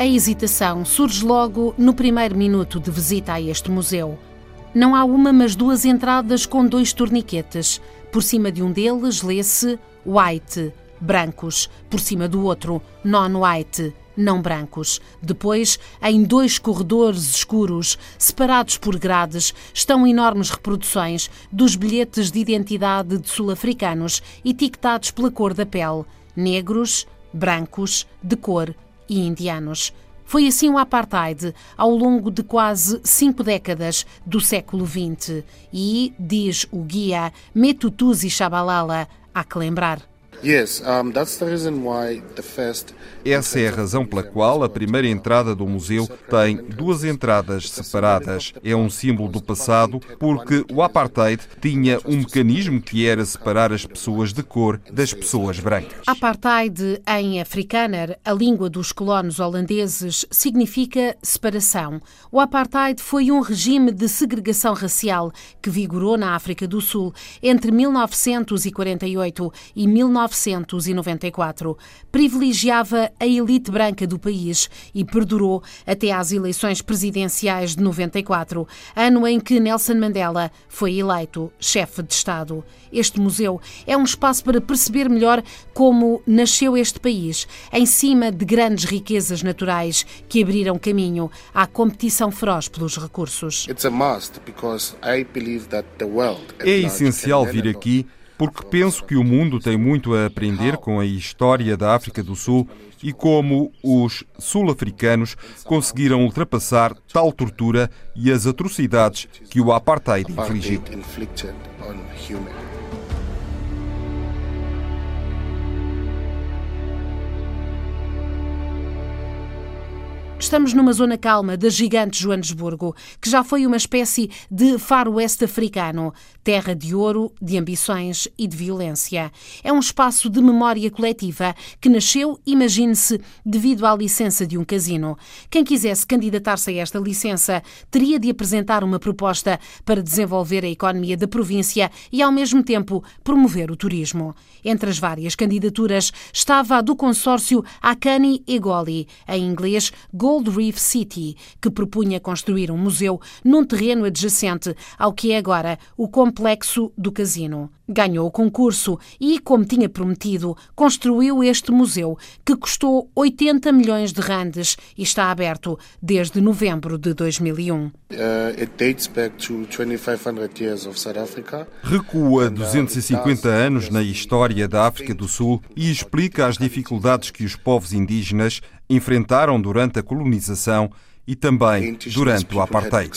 A hesitação surge logo no primeiro minuto de visita a este museu. Não há uma, mas duas entradas com dois torniquetes. Por cima de um deles lê-se White, brancos. Por cima do outro, Non-White, não brancos. Depois, em dois corredores escuros, separados por grades, estão enormes reproduções dos bilhetes de identidade de sul-africanos, etiquetados pela cor da pele: negros, brancos, de cor e indianos. Foi assim o apartheid ao longo de quase cinco décadas do século XX. E, diz o guia Metutuzi Shabalala, há que lembrar. Essa é a razão pela qual a primeira entrada do museu tem duas entradas separadas. É um símbolo do passado porque o apartheid tinha um mecanismo que era separar as pessoas de cor das pessoas brancas. Apartheid em afrikaner, a língua dos colonos holandeses, significa separação. O apartheid foi um regime de segregação racial que vigorou na África do Sul entre 1948 e 19 1994. Privilegiava a elite branca do país e perdurou até às eleições presidenciais de 94, ano em que Nelson Mandela foi eleito chefe de Estado. Este museu é um espaço para perceber melhor como nasceu este país, em cima de grandes riquezas naturais que abriram caminho à competição feroz pelos recursos. É essencial vir aqui porque penso que o mundo tem muito a aprender com a história da África do Sul e como os sul-africanos conseguiram ultrapassar tal tortura e as atrocidades que o apartheid infligiu. Estamos numa zona calma da gigante Joanesburgo, que já foi uma espécie de faroeste africano, terra de ouro, de ambições e de violência. É um espaço de memória coletiva que nasceu, imagine-se, devido à licença de um casino. Quem quisesse candidatar-se a esta licença teria de apresentar uma proposta para desenvolver a economia da província e, ao mesmo tempo, promover o turismo. Entre as várias candidaturas estava a do consórcio Akani Egoli, em inglês Gold Reef City, que propunha construir um museu num terreno adjacente ao que é agora o complexo do casino. Ganhou o concurso e, como tinha prometido, construiu este museu, que custou 80 milhões de randes e está aberto desde novembro de 2001. Uh, Recua 250 uh, anos na história da África do Sul e explica as dificuldades que os povos indígenas enfrentaram durante a colonização e também durante o apartheid.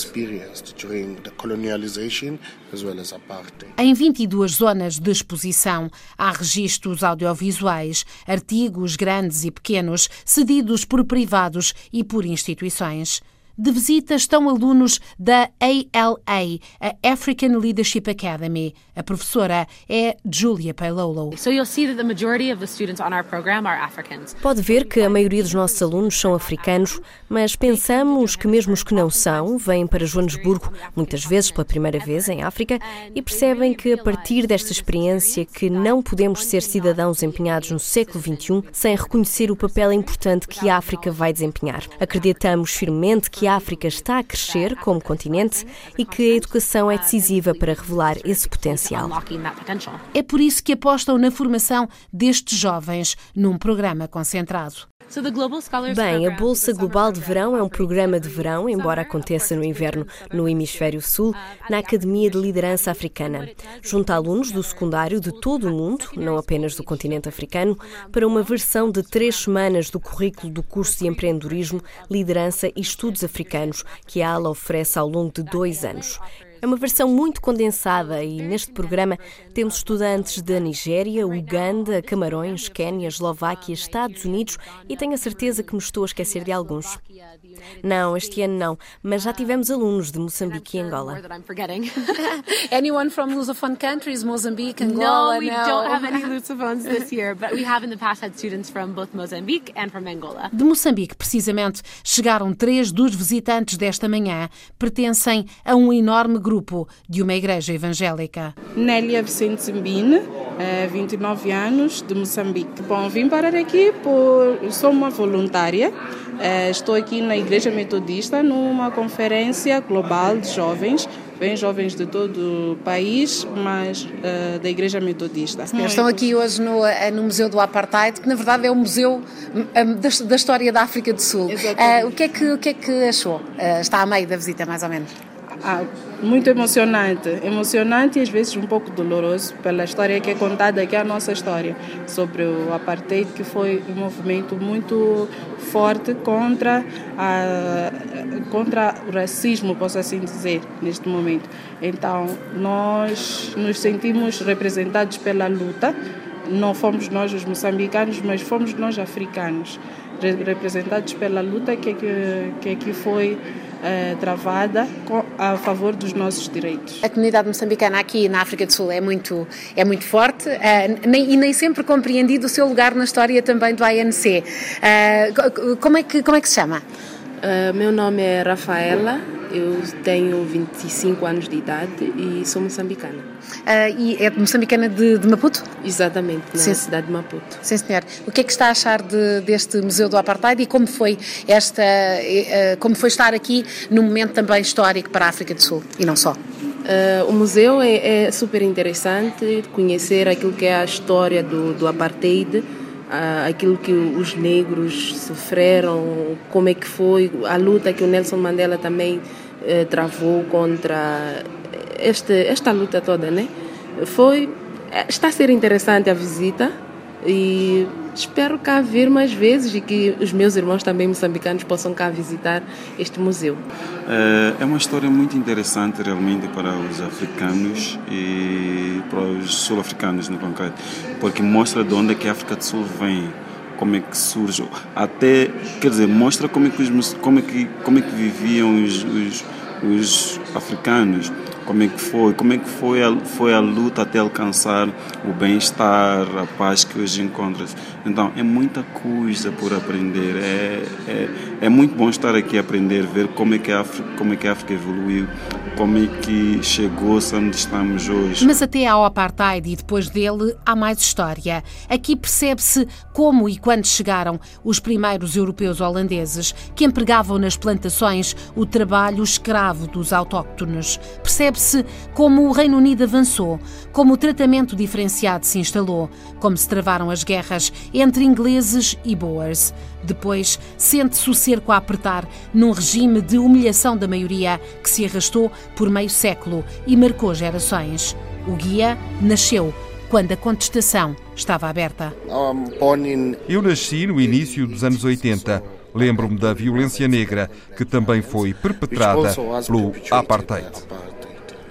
Em 22 zonas de exposição há registros audiovisuais, artigos grandes e pequenos, cedidos por privados e por instituições. De visita estão alunos da ALA, a African Leadership Academy. A professora é Julia Pailolo. Pode ver que a maioria dos nossos alunos são africanos, mas pensamos que mesmo os que não são vêm para Joanesburgo, muitas vezes pela primeira vez em África, e percebem que a partir desta experiência que não podemos ser cidadãos empenhados no século XXI sem reconhecer o papel importante que a África vai desempenhar. Acreditamos firmemente que a África está a crescer como continente e que a educação é decisiva para revelar esse potencial. É por isso que apostam na formação destes jovens num programa concentrado. Bem, a Bolsa Global de Verão é um programa de verão, embora aconteça no inverno no Hemisfério Sul, na Academia de Liderança Africana. Junta alunos do secundário de todo o mundo, não apenas do continente africano, para uma versão de três semanas do currículo do curso de empreendedorismo, liderança e estudos africanos, que a ALA oferece ao longo de dois anos. É uma versão muito condensada e neste programa temos estudantes da Nigéria, Uganda, Camarões, Quénia, Eslováquia, Estados Unidos e tenho a certeza que me estou a esquecer de alguns. Não, este ano não, mas já tivemos alunos de Moçambique e Angola. Anyone from Lusophone countries, Mozambique, Angola? No, we don't have any Lusophones this year, but we have in the past had students from both Mozambique and from Angola. De Moçambique, precisamente, chegaram três dos visitantes desta manhã. Pertencem a um enorme grupo de uma igreja evangélica. Nélia Vicente Zimbine, é, 29 anos, de Moçambique. Bom, vim parar aqui por. Sou uma voluntária. É, estou aqui na Igreja Metodista numa conferência global de jovens vêm jovens de todo o país, mas uh, da Igreja Metodista. Estão aqui hoje no, no Museu do Apartheid, que na verdade é o museu um, da, da, história da África do Sul. Uh, o, que é que, o que é que achou? Uh, está a meio da visita, mais ou menos? Ah, muito emocionante, emocionante e às vezes um pouco doloroso pela história que é contada, que é a nossa história sobre o apartheid, que foi um movimento muito forte contra a, contra o racismo, posso assim dizer, neste momento. Então, nós nos sentimos representados pela luta. Não fomos nós os moçambicanos, mas fomos nós africanos, representados pela luta que, que, que aqui foi uh, travada a favor dos nossos direitos. A comunidade moçambicana aqui na África do Sul é muito, é muito forte uh, nem, e nem sempre compreendido o seu lugar na história também do ANC. Uh, como, é que, como é que se chama? meu nome é Rafaela, eu tenho 25 anos de idade e sou moçambicana. Uh, e é moçambicana de, de Maputo? Exatamente, na Sim. cidade de Maputo. Sim, senhor. O que é que está a achar de, deste Museu do Apartheid e como foi, esta, uh, como foi estar aqui num momento também histórico para a África do Sul e não só? Uh, o museu é, é, super interessante, conhecer aquilo que é a história do, do apartheid, aquilo que os negros sofreram, como é que foi a luta que o Nelson Mandela também eh, travou contra este, esta luta toda, né? Foi, está a ser interessante a visita e espero cá vir mais vezes e que os meus irmãos também moçambicanos possam cá visitar este museu. É, é uma história muito interessante realmente para os africanos e para os sul-africanos no concreto, porque mostra de onde é que a África do Sul vem como é que surge, até, quer dizer, mostra como é que, os, como é que, como é que viviam os, os, os africanos como é que foi, como é que foi a, foi a luta até alcançar o bem-estar, a paz que hoje encontras. Então é muita coisa por aprender, é, é, é muito bom estar aqui a aprender, ver como é que a África, como é que a África evoluiu, como é que chegou-se onde estamos hoje. Mas até ao apartheid e depois dele há mais história. Aqui percebe-se como e quando chegaram os primeiros europeus holandeses que empregavam nas plantações o trabalho escravo dos autóctones. Percebe-se como o Reino Unido avançou, como o tratamento diferenciado se instalou, como se travaram as guerras entre ingleses e boers. Depois, sente-se o cerco a apertar num regime de humilhação da maioria que se arrastou por meio século e marcou gerações. O guia nasceu quando a contestação estava aberta. Eu nasci no início dos anos 80. Lembro-me da violência negra que também foi perpetrada pelo apartheid.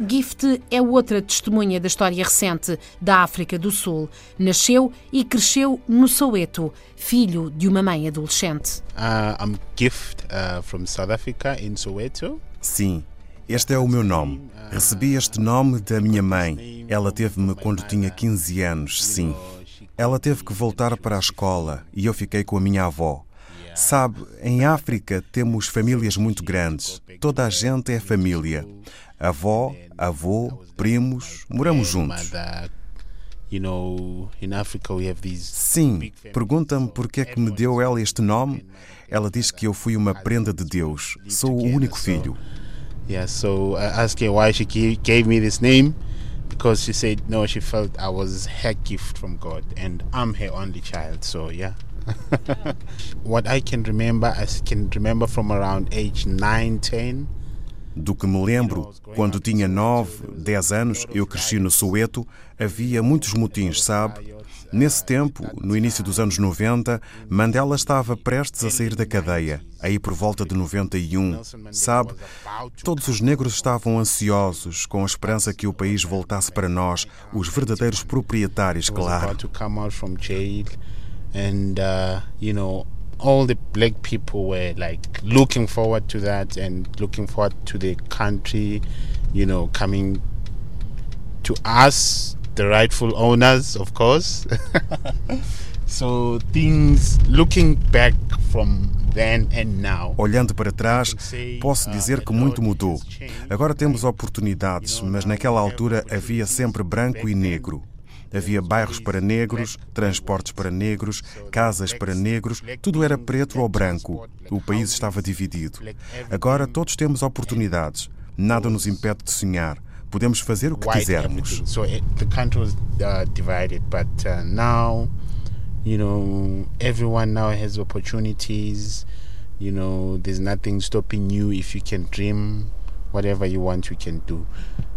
Gift é outra testemunha da história recente da África do Sul. Nasceu e cresceu no Soweto, filho de uma mãe adolescente. Uh, I'm Gift uh, from South Africa in Soweto. Sim, este é o meu nome. Recebi este nome da minha mãe. Ela teve-me quando tinha 15 anos, sim. Ela teve que voltar para a escola e eu fiquei com a minha avó. Sabe, em África temos famílias muito grandes. Toda a gente é família. Avó, avô, primos, moramos juntos. Sim, pergunta-me por que é que me deu ela este nome. Ela diz que eu fui uma prenda de Deus. Sou o único filho. Yeah, so I asked her why she gave me this name because she said no, she felt I was her gift from God and I'm her only child. So yeah. what I can remember, I can remember from around age 9, 10. Do que me lembro, quando tinha 9, 10 anos, eu cresci no Soweto, havia muitos motins, sabe? Nesse tempo, no início dos anos 90, Mandela estava prestes a sair da cadeia, aí por volta de 91. Sabe, todos os negros estavam ansiosos, com a esperança que o país voltasse para nós, os verdadeiros proprietários, claro. And, uh, you know, all the black people were like looking forward to that and looking forward to the country, you know, coming to us, the rightful owners, of course. so things looking back from then and now. Olhando para trás, posso dizer que muito mudou. Agora temos oportunidades, mas naquela altura havia sempre branco e negro. Havia bairros para negros, transportes para negros, casas para negros, tudo era preto ou branco. O país estava dividido. Agora todos temos oportunidades. Nada nos impede de sonhar. Podemos fazer o que quisermos. So the country was uh, divided, but uh, now, you know, everyone now has opportunities. You know, there's nothing stopping you if you can dream whatever you want you can do.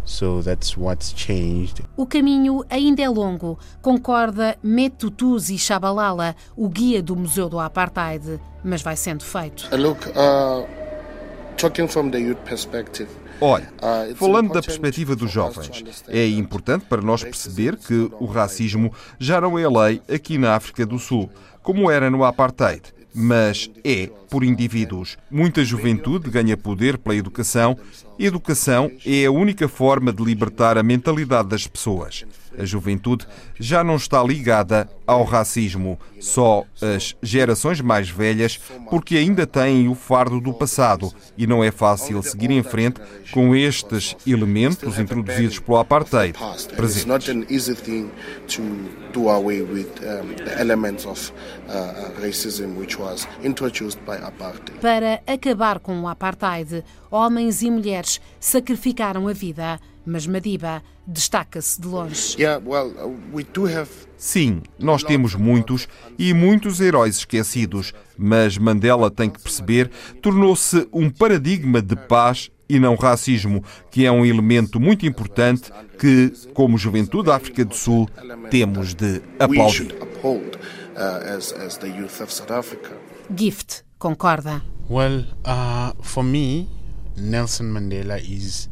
So that's what's changed. O caminho ainda é longo, concorda Metutuzi Shabalala, o guia do Museu do Apartheid, mas vai sendo feito. Look, uh, talking from the youth perspective, Olha, uh, falando da perspectiva dos jovens, é importante para nós perceber que o racismo já não é lei aqui na África do Sul, como era no Apartheid mas é por indivíduos. Muita juventude ganha poder pela educação. Educação é a única forma de libertar a mentalidade das pessoas. A juventude já não está ligada ao racismo, só as gerações mais velhas, porque ainda têm o fardo do passado. E não é fácil seguir em frente com estes elementos introduzidos pelo apartheid presentes. Para acabar com o apartheid, homens e mulheres sacrificaram a vida mas Madiba destaca-se de longe. Sim, nós temos muitos e muitos heróis esquecidos, mas Mandela tem que perceber, tornou-se um paradigma de paz e não racismo, que é um elemento muito importante que, como Juventude da África do Sul, temos de aplaudir. Gift concorda. Well, uh, for me, Nelson Mandela is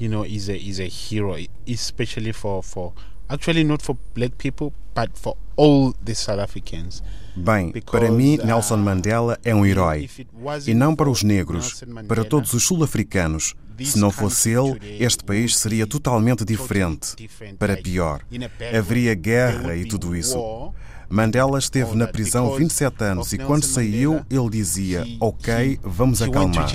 you know, is a is a hero, especially for for actually not for black people, but for all the South Africans. Bem, para mim, uh, Nelson Mandela é um herói. E não para os negros, para todos os sul-africanos. Se não fosse ele, este país seria totalmente diferente. Para pior. Haveria guerra e tudo isso. Mandela esteve na prisão 27 anos e quando saiu, ele dizia: Ok, vamos acalmar.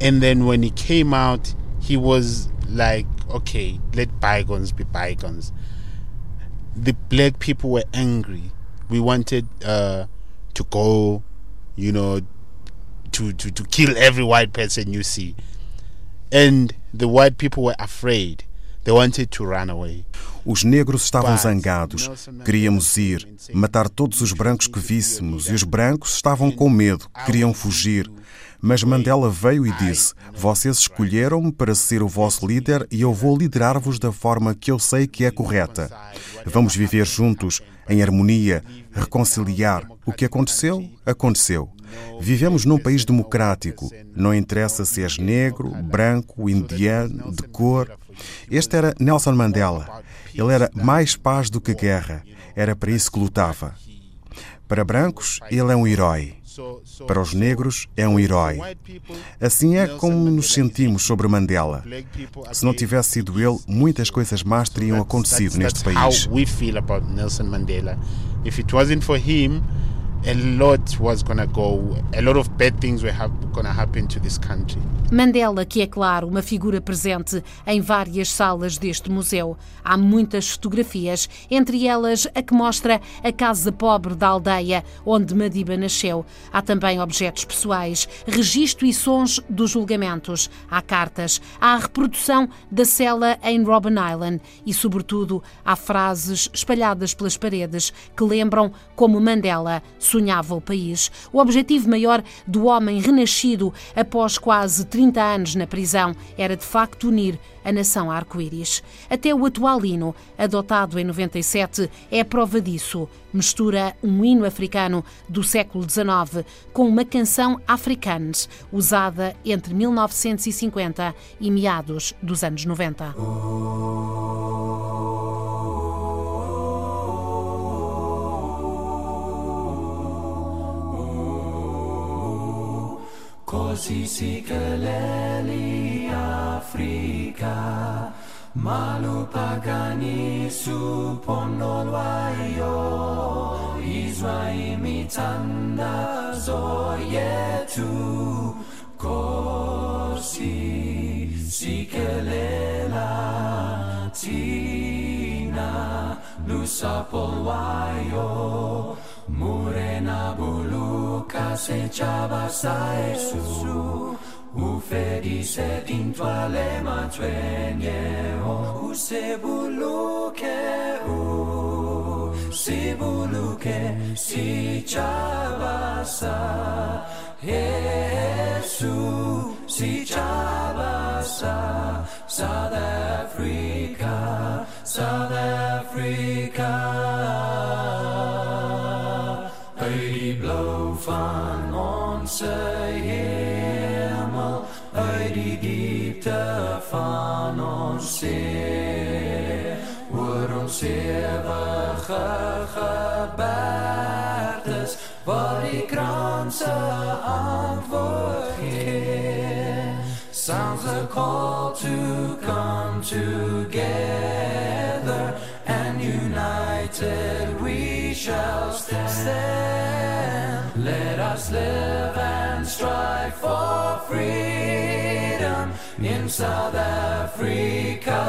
And then when he came out, he was like, okay, let bygones be bygones. The black people were angry. We wanted uh, to go, you know, to, to, to kill every white person you see. And the white people were afraid. Os negros estavam zangados. Queríamos ir, matar todos os brancos que víssemos, e os brancos estavam com medo, queriam fugir. Mas Mandela veio e disse: Vocês escolheram-me para ser o vosso líder e eu vou liderar-vos da forma que eu sei que é correta. Vamos viver juntos, em harmonia, reconciliar. O que aconteceu, aconteceu. Vivemos num país democrático. Não interessa se és negro, branco, indiano, de cor. Este era Nelson Mandela. Ele era mais paz do que guerra. Era para isso que lutava. Para brancos, ele é um herói. Para os negros, é um herói. Assim é como nos sentimos sobre Mandela. Se não tivesse sido ele, muitas coisas más teriam acontecido neste país. A lot was gonna go, a lot of bad things were gonna happen to this country. Mandela, que é claro uma figura presente em várias salas deste museu. Há muitas fotografias, entre elas a que mostra a casa pobre da aldeia onde Madiba nasceu. Há também objetos pessoais, registro e sons dos julgamentos. Há cartas, há a reprodução da cela em Robben Island e, sobretudo, há frases espalhadas pelas paredes que lembram como Mandela sonhava o país. O objetivo maior do homem renascido após quase 30 anos na prisão era de facto unir a nação arco-íris. Até o atual hino, adotado em 97, é prova disso. Mistura um hino africano do século XIX com uma canção africanes, usada entre 1950 e meados dos anos 90. Kwa sisi keleli Afrika malupagani supondolwayo izwa imitandazo yetu kosi sikelela tina lusapolwayo murena bulu se ceava saesu Ufedise din toalema tueneo Usebuluke u si bulu ke si chavasa Jesu si chavasa South Africa, South Africa. Van onze hemel Uit die diepte van ons zeer Oor ons eeuwige gebergtes Waar die kranse antwoord geeft Sounds a call to come together and united we shall stand. Let us live and strive for freedom in South Africa.